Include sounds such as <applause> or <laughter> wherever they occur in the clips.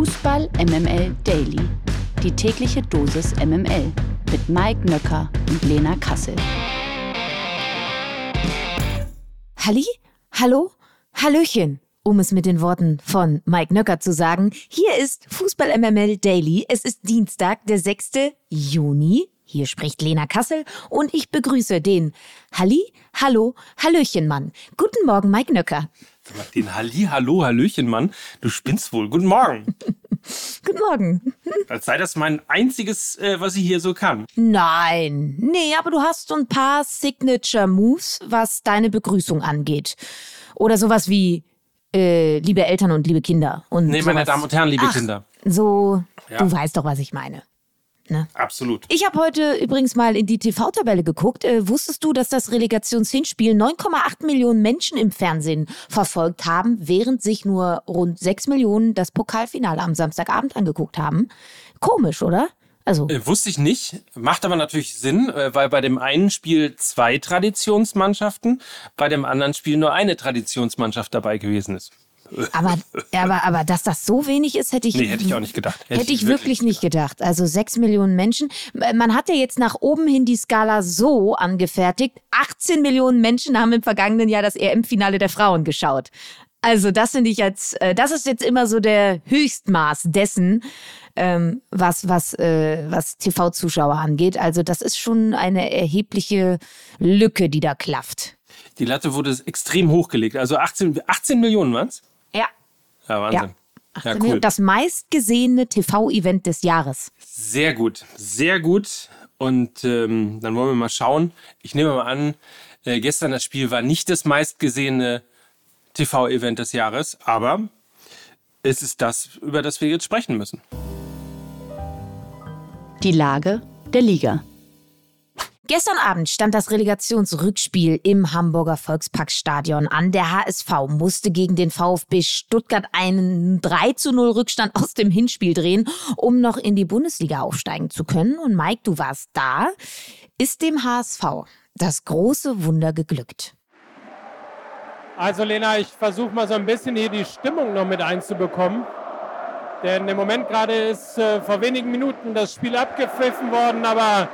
Fußball MML Daily. Die tägliche Dosis MML mit Mike Nöcker und Lena Kassel. Halli? Hallo? Hallöchen, um es mit den Worten von Mike Nöcker zu sagen. Hier ist Fußball MML Daily. Es ist Dienstag, der 6. Juni. Hier spricht Lena Kassel und ich begrüße den Halli, Hallo, Hallöchen Mann. Guten Morgen, Mike Nöcker. Den Halli, Hallo, Hallöchen Mann. Du spinnst wohl. Guten Morgen. <laughs> Guten Morgen. Als sei das mein einziges, äh, was ich hier so kann. Nein, nee, aber du hast so ein paar Signature Moves, was deine Begrüßung angeht. Oder sowas wie äh, liebe Eltern und liebe Kinder. Und Nee, meine sowas. Damen und Herren, liebe Ach, Kinder. So, Ja. du weißt doch, was ich meine. Absolut. Ich habe heute übrigens mal in die TV-Tabelle geguckt. Äh, wusstest du, dass das Relegationshinspiel 9,8 Millionen Menschen im Fernsehen verfolgt haben, während sich nur rund 6 Millionen das Pokalfinale am Samstagabend angeguckt haben? Komisch, oder? Also, Äh, wusste ich nicht. Macht aber natürlich Sinn, äh, weil bei dem einen Spiel zwei Traditionsmannschaften, bei dem anderen Spiel nur eine Traditionsmannschaft dabei gewesen ist. Aber, aber, aber dass das so wenig ist, hätte ich, Nee, hätte ich auch nicht gedacht. Hätte, ich wirklich nicht gedacht. Also 6 Millionen Menschen. Man hat ja jetzt nach oben hin die Skala so angefertigt. 18 Millionen Menschen haben im vergangenen Jahr das EM-Finale der Frauen geschaut. Also das finde ich jetzt, äh, das ist jetzt immer so der Höchstmaß dessen, ähm, was, was, äh, was TV-Zuschauer angeht. Also das ist schon eine erhebliche Lücke, die da klafft. Die Latte wurde extrem hochgelegt. Also 18, 18 Millionen waren's? Ja. Ja, Wahnsinn. Ja, cool. Das meistgesehene TV-Event des Jahres. Sehr gut, sehr gut. Und ähm, dann wollen wir mal schauen. Ich nehme mal an, äh, gestern das Spiel war nicht das meistgesehene TV-Event des Jahres, aber es ist das, über das wir jetzt sprechen müssen. Die Lage der Liga. Gestern Abend stand das Relegationsrückspiel im Hamburger Volksparkstadion an. Der HSV musste gegen den VfB Stuttgart einen 3 zu 0 Rückstand aus dem Hinspiel drehen, um noch in die Bundesliga aufsteigen zu können. Und Mike, du warst da. Ist dem HSV das große Wunder geglückt? Also Lena, ich versuche mal so ein bisschen hier die Stimmung noch mit einzubekommen. Denn im Moment gerade ist äh, vor wenigen Minuten das Spiel abgepfiffen worden, aber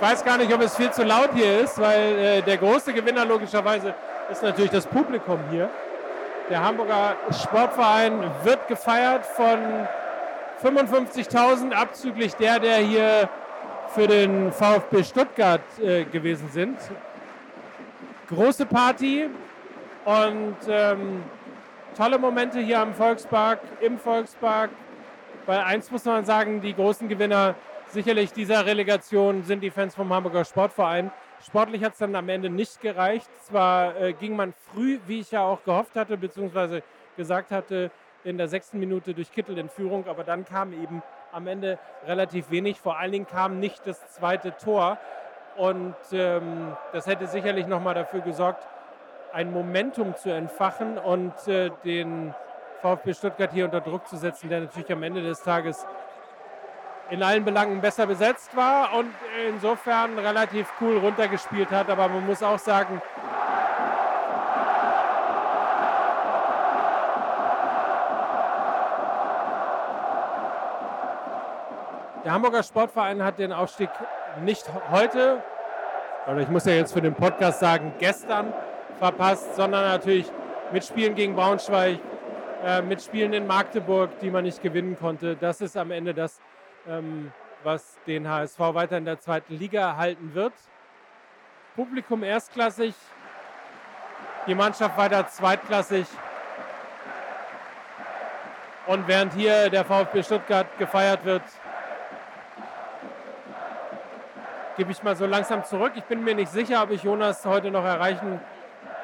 ich weiß gar nicht, ob es viel zu laut hier ist, weil äh, der große Gewinner logischerweise ist natürlich das Publikum hier. Der Hamburger Sportverein wird gefeiert von 55.000 abzüglich der, der hier für den VfB Stuttgart äh, gewesen sind. Große Party und ähm, tolle Momente hier am Volkspark, im Volkspark. Weil eins muss man sagen, die großen Gewinner sicherlich dieser Relegation sind die Fans vom Hamburger Sportverein. Sportlich hat es dann am Ende nicht gereicht. Zwar äh, ging man früh, wie ich ja auch gehofft hatte, beziehungsweise gesagt hatte, in der sechsten Minute durch Kittel in Führung, aber dann kam eben am Ende relativ wenig. Vor allen Dingen kam nicht das zweite Tor. Und ähm, das hätte sicherlich nochmal dafür gesorgt, ein Momentum zu entfachen und äh, den VfB Stuttgart hier unter Druck zu setzen, der natürlich am Ende des Tages in allen Belangen besser besetzt war und insofern relativ cool runtergespielt hat. Aber man muss auch sagen, Der Hamburger Sportverein hat den Aufstieg nicht heute, oder ich muss ja jetzt für den Podcast sagen, gestern verpasst, sondern natürlich mit Spielen gegen Braunschweig, äh, mit Spielen in Magdeburg, die man nicht gewinnen konnte. Das ist am Ende das, ähm, was den HSV weiter in der zweiten Liga halten wird. Publikum erstklassig, die Mannschaft weiter zweitklassig. Und während hier der VfB Stuttgart gefeiert wird, gebe ich mal so langsam zurück. Ich bin mir nicht sicher, ob ich Jonas heute noch erreichen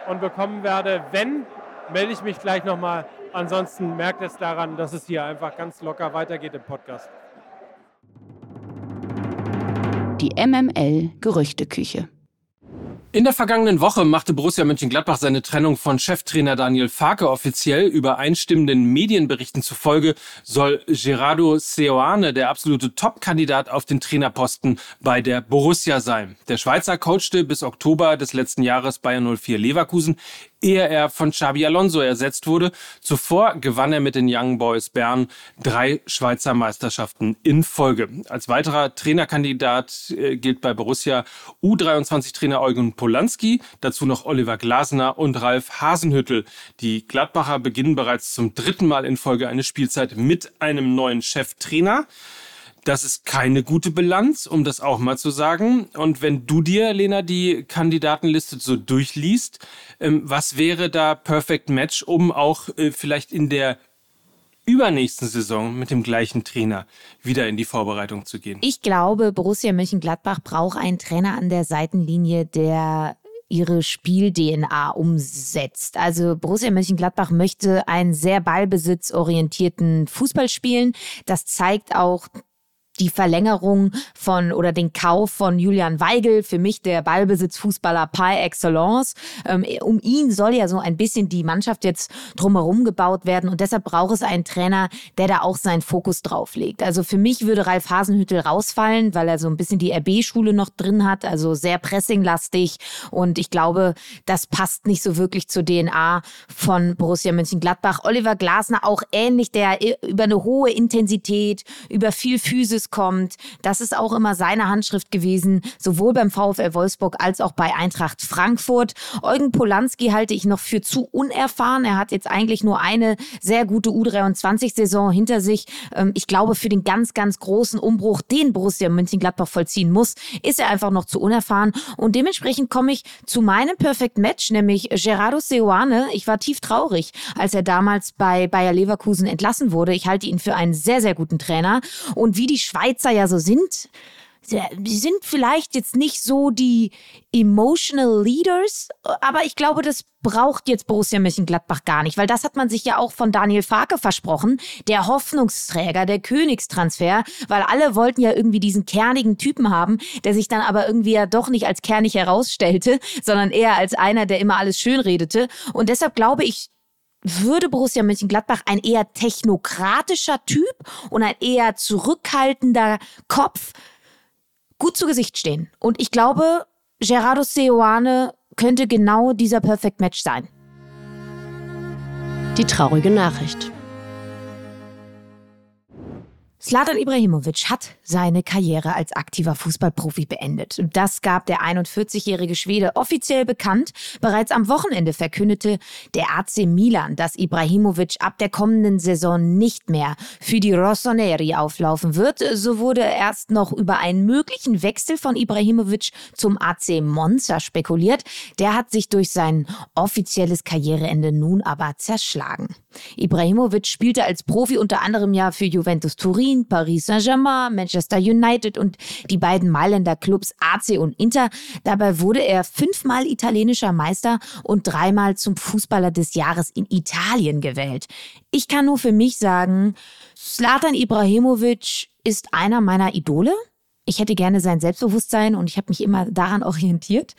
und bekommen werde. Wenn, melde ich mich gleich nochmal. Ansonsten merkt es daran, dass es hier einfach ganz locker weitergeht im Podcast. Die MML Gerüchteküche. In der vergangenen Woche machte Borussia Mönchengladbach seine Trennung von Cheftrainer Daniel Farke offiziell. Übereinstimmenden Medienberichten zufolge soll Gerardo Seoane der absolute Top-Kandidat auf den Trainerposten bei der Borussia sein. Der Schweizer coachte bis Oktober des letzten Jahres Bayern 04 Leverkusen ehe er von Xabi Alonso ersetzt wurde. Zuvor gewann er mit den Young Boys Bern drei Schweizer Meisterschaften in Folge. Als weiterer Trainerkandidat äh, gilt bei Borussia U23-Trainer Eugen Polanski, dazu noch Oliver Glasner und Ralf Hasenhüttel. Die Gladbacher beginnen bereits zum dritten Mal in Folge eine Spielzeit mit einem neuen Cheftrainer. Das ist keine gute Bilanz, um das auch mal zu sagen. Und wenn du dir, Lena, die Kandidatenliste so durchliest, ähm, was wäre da Perfect Match, um auch äh, vielleicht in der übernächsten Saison mit dem gleichen Trainer wieder in die Vorbereitung zu gehen? Ich glaube, Borussia Mönchengladbach braucht einen Trainer an der Seitenlinie, der ihre Spiel-DNA umsetzt. Also Borussia Mönchengladbach möchte einen sehr ballbesitzorientierten Fußball spielen. Das zeigt auch die Verlängerung von oder den Kauf von Julian Weigel, für mich der Ballbesitzfußballer par excellence. Ähm, um ihn soll ja so ein bisschen die Mannschaft jetzt drumherum gebaut werden und deshalb braucht es einen Trainer, der da auch seinen Fokus drauf legt. Also für mich würde Ralf Hasenhüttel rausfallen, weil er so ein bisschen die RB-Schule noch drin hat, also sehr pressinglastig und ich glaube, das passt nicht so wirklich zur DNA von Borussia Mönchengladbach. Oliver Glasner auch ähnlich, der über eine hohe Intensität, über viel Physis Gutes kommt. Das ist auch immer seine Handschrift gewesen, sowohl beim VfL Wolfsburg als auch bei Eintracht Frankfurt. Eugen Polanski halte ich noch für zu unerfahren. Er hat jetzt eigentlich nur eine sehr gute U23-Saison hinter sich. Ähm, ich glaube, für den ganz, ganz großen Umbruch, den Borussia Mönchengladbach vollziehen muss, ist er einfach noch zu unerfahren. Und dementsprechend komme ich zu meinem Perfect Match, nämlich Gerardo Seoane. Ich war tief traurig, als er damals bei Bayer Leverkusen entlassen wurde. Ich halte ihn für einen sehr, sehr guten Trainer. Und wie die Schweizer ja so sind, sie sind vielleicht jetzt nicht so die emotional Leaders, aber ich glaube, das braucht jetzt Borussia Mönchengladbach gar nicht, weil das hat man sich ja auch von Daniel Farke versprochen, der Hoffnungsträger, der Königstransfer, weil alle wollten ja irgendwie diesen kernigen Typen haben, der sich dann aber irgendwie ja doch nicht als kernig herausstellte, sondern eher als einer, der immer alles schön redete. Und deshalb glaube ich, würde Borussia Mönchengladbach ein eher technokratischer Typ und ein eher zurückhaltender Kopf gut zu Gesicht stehen. Und ich glaube, Gerardo Seoane könnte genau dieser Perfect Match sein. Die traurige Nachricht. Slatan Ibrahimovic hat seine Karriere als aktiver Fußballprofi beendet. Das gab der 41-jährige Schwede offiziell bekannt. Bereits am Wochenende verkündete der AC Milan, dass Ibrahimovic ab der kommenden Saison nicht mehr für die Rossoneri auflaufen wird. So wurde erst noch über einen möglichen Wechsel von Ibrahimovic zum AC Monza spekuliert. Der hat sich durch sein offizielles Karriereende nun aber zerschlagen. Ibrahimovic spielte als Profi unter anderem ja für Juventus Turin, Paris Saint-Germain, Manchester United und die beiden Mailänder Clubs AC und Inter. Dabei wurde er fünfmal italienischer Meister und dreimal zum Fußballer des Jahres in Italien gewählt. Ich kann nur für mich sagen, Slatan Ibrahimovic ist einer meiner Idole. Ich hätte gerne sein Selbstbewusstsein und ich habe mich immer daran <laughs> orientiert.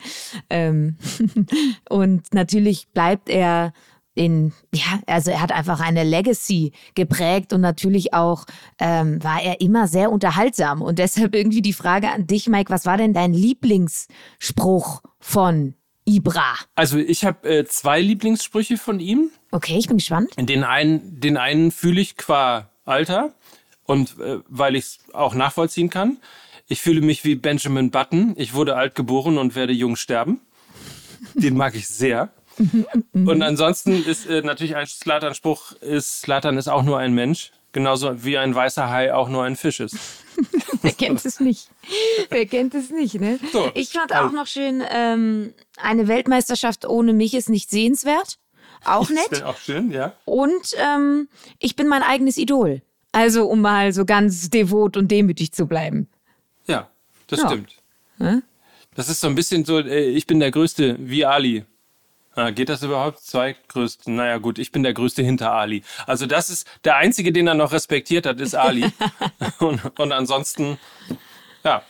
Ähm <laughs> und natürlich bleibt er in, ja, also er hat einfach eine Legacy geprägt und natürlich auch ähm, war er immer sehr unterhaltsam. Und deshalb irgendwie die Frage an dich, Mike, was war denn dein Lieblingsspruch von Ibra? Also ich habe äh, zwei Lieblingssprüche von ihm. Okay, ich bin gespannt. Den einen, den einen fühle ich qua Alter und äh, weil ich es auch nachvollziehen kann. Ich fühle mich wie Benjamin Button. Ich wurde alt geboren und werde jung sterben. Den mag ich sehr. Und ansonsten ist äh, natürlich ein Slatan-Spruch, ist Slatan ist auch nur ein Mensch. Genauso wie ein weißer Hai auch nur ein Fisch ist. <laughs> Wer kennt es nicht? Wer kennt es nicht, ne? So, ich fand auch noch schön, ähm, eine Weltmeisterschaft ohne mich ist nicht sehenswert. Auch <laughs> nett. Das auch schön, ja. Und ähm, ich bin mein eigenes Idol. Also, um mal so ganz devot und demütig zu bleiben. Ja, das ja. stimmt. Hm? Das ist so ein bisschen so, äh, ich bin der Größte wie Ali. Ah, geht das überhaupt? Zweitgrößten? Naja, gut, ich bin der Größte hinter Ali. Also, das ist der Einzige, den er noch respektiert hat, ist Ali. <laughs> und, und, ansonsten, ja,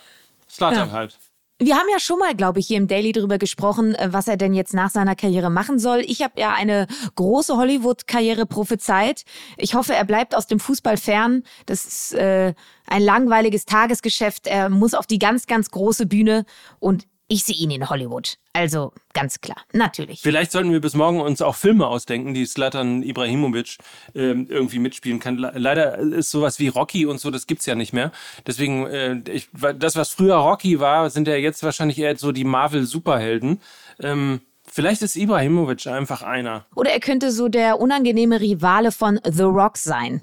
Slatan ja. halt. Wir haben ja schon mal, glaube ich, hier im Daily darüber gesprochen, äh, was er denn jetzt nach seiner Karriere machen soll. Ich habe ja eine große Hollywood-Karriere prophezeit. Ich hoffe, er bleibt aus dem Fußball fern. Das ist äh, ein langweiliges Tagesgeschäft. Er muss auf die ganz, ganz große Bühne und ich sehe ihn in Hollywood. Also ganz klar, natürlich. Vielleicht sollten wir bis morgen uns auch Filme ausdenken, die Slatan Ibrahimovic äh, irgendwie mitspielen kann. Leider ist sowas wie Rocky und so, das gibt's ja nicht mehr. Deswegen, äh, ich, das, was früher Rocky war, sind ja jetzt wahrscheinlich eher so die Marvel-Superhelden. Ähm, Vielleicht ist Ibrahimovic einfach einer. Oder er könnte so der unangenehme Rivale von The Rock sein.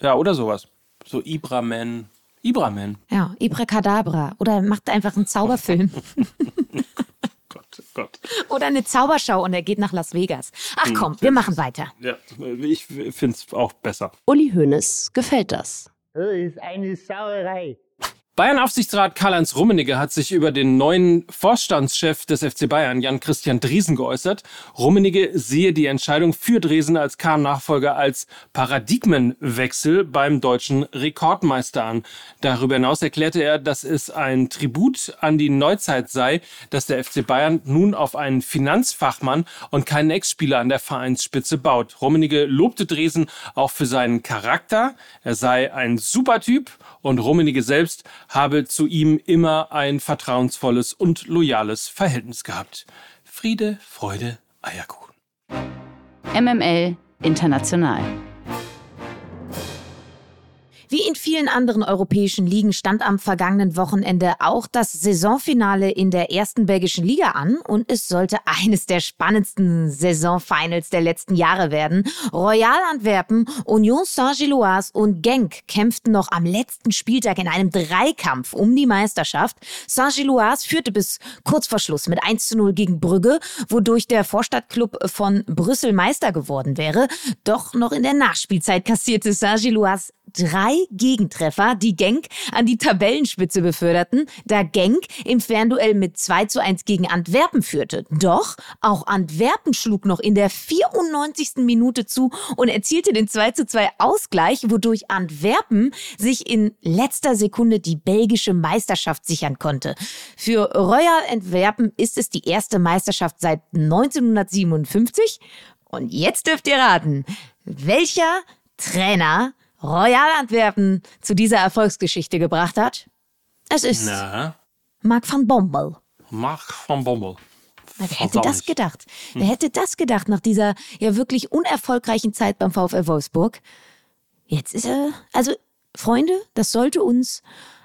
Ja, oder sowas. So Ibraman. Ibraman. Ja, Ibracadabra. Oder er macht einfach einen Zauberfilm. <laughs> Gott, Gott. Oder eine Zauberschau und er geht nach Las Vegas. Ach Hm, komm, wir machen weiter. Ja, ich finde es auch besser. Uli Hoeneß gefällt das. Das ist eine Sauerei. Bayern-Aufsichtsrat Karl-Heinz Rummenigge hat sich über den neuen Vorstandschef des FC Bayern, Jan-Christian Driesen, geäußert. Rummenigge sehe die Entscheidung für Driesen als Kahn-Nachfolger als Paradigmenwechsel beim deutschen Rekordmeister an. Darüber hinaus erklärte er, dass es ein Tribut an die Neuzeit sei, dass der FC Bayern nun auf einen Finanzfachmann und keinen Ex-Spieler an der Vereinsspitze baut. Rummenigge lobte Driesen auch für seinen Charakter. Er sei ein super Typ und Rummenigge selbst habe zu ihm immer ein vertrauensvolles und loyales Verhältnis gehabt. Friede, Freude, Eierkuchen. MML International. In vielen anderen europäischen Ligen stand am vergangenen Wochenende auch das Saisonfinale in der ersten belgischen Liga an und es sollte <laughs> eines der spannendsten Saisonfinals der letzten Jahre werden. Royal Antwerpen, Union Saint-Gilloise und Genk kämpften noch am letzten Spieltag in einem Dreikampf um die Meisterschaft. Saint-Gilloise führte bis kurz vor Schluss mit 1 zu 0 gegen Brügge, wodurch der Vorstadtklub von Brüssel Meister geworden wäre. Doch noch in der Nachspielzeit kassierte Saint-Gilloise drei Gegentreffer, die Genk an die Tabellenspitze beförderten, da Genk im Fernduell mit 2 zu 1 gegen Antwerpen führte. Doch auch Antwerpen schlug noch in der 94. Minute zu und erzielte den 2 zu 2 Ausgleich, wodurch Antwerpen sich in letzter Sekunde die belgische Meisterschaft sichern konnte. Für Royal Antwerpen ist es die erste Meisterschaft seit 1957. Und jetzt dürft ihr raten, welcher Trainer Royal Antwerpen zu dieser Erfolgsgeschichte gebracht hat? Es ist Na, Mark van Bommel. Mark von Bommel. Wer hätte das gedacht? Wer hätte das gedacht nach dieser ja wirklich unerfolgreichen Zeit beim VfL Wolfsburg? Jetzt ist er. Also, Freunde, das sollte uns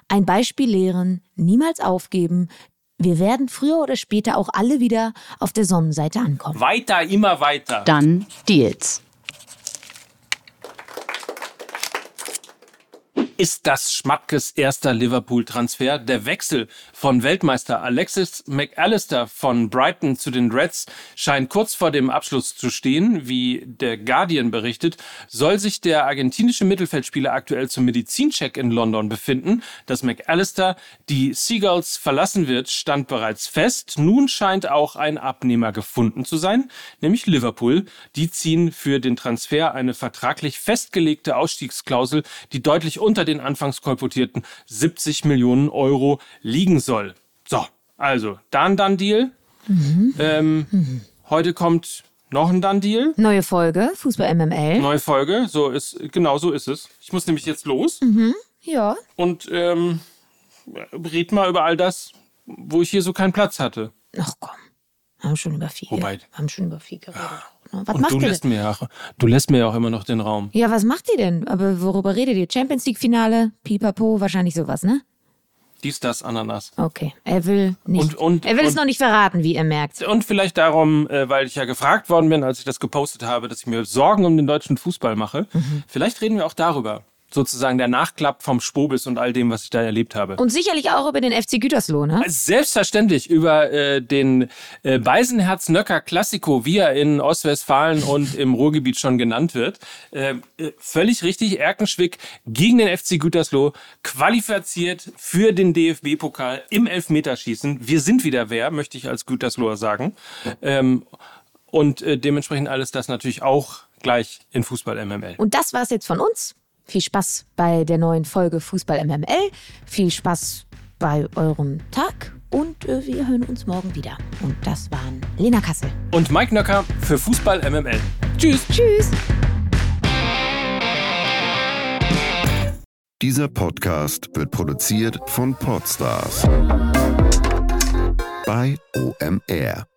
ein Beispiel lehren. Niemals aufgeben. Wir werden früher oder später auch alle wieder auf der Sonnenseite ankommen. Weiter, immer weiter. Dann Deals. Ist das Schmatkes erster Liverpool-Transfer. Der Wechsel von Weltmeister Alexis McAllister von Brighton zu den Reds scheint kurz vor dem Abschluss zu stehen. Wie der Guardian berichtet, soll sich der argentinische Mittelfeldspieler aktuell zum Medizincheck in London befinden. Dass McAllister die Seagulls verlassen wird, stand bereits fest. Nun scheint auch ein Abnehmer gefunden zu sein, nämlich Liverpool. Die ziehen für den Transfer eine vertraglich festgelegte Ausstiegsklausel, die deutlich unter den anfangs kolportierten 70 Millionen Euro liegen soll. So, also, dann dann Deal. Ähm, Heute kommt noch ein dann Deal. Neue Folge, Fußball MML. Neue Folge. So ist, genau so ist es. Ich muss nämlich jetzt los Ja. und ähm, red mal über all das, wo ich hier so keinen Platz hatte. Ach komm. Haben schon über viel. Wobei- haben schon über viel geredet. Was und macht du ihr lässt denn? mir ja, du lässt mir ja auch immer noch den Raum. Ja, was macht ihr denn? Aber worüber redet ihr? Champions League Finale, Pipapo, wahrscheinlich sowas, ne? Dies, das, Ananas. Okay. Er will nicht. Und- und- er will es und- noch nicht verraten, wie ihr merkt. Und vielleicht darum, äh, weil ich ja gefragt worden bin, als ich das gepostet habe, dass ich mir Sorgen um den deutschen Fußball mache. Vielleicht reden wir auch darüber. Sozusagen der Nachklapp vom Spobis und all dem, was ich da erlebt habe. Und sicherlich auch über den FC Gütersloh, ne? Selbstverständlich über äh, den äh, Beisenherz-Nöcker Klassiko, wie er in Ostwestfalen <laughs> und im Ruhrgebiet schon genannt wird. Äh, äh, völlig richtig, Erkenschwick gegen den FC Gütersloh, qualifiziert für den DFB-Pokal im Elfmeterschießen. Wir sind wieder wer, möchte ich als Gütersloher sagen. Ähm, und äh, dementsprechend alles das natürlich auch gleich in Fußball MML. Und das war's jetzt von uns. Viel Spaß bei der neuen Folge Fußball MML. Viel Spaß bei eurem Tag und äh, wir hören uns morgen wieder. Und das waren Lena Kassel. Und Mike Nöcker für Fußball MML. Tschüss. Tschüss. Dieser Podcast wird produziert von Podstars bei OMR.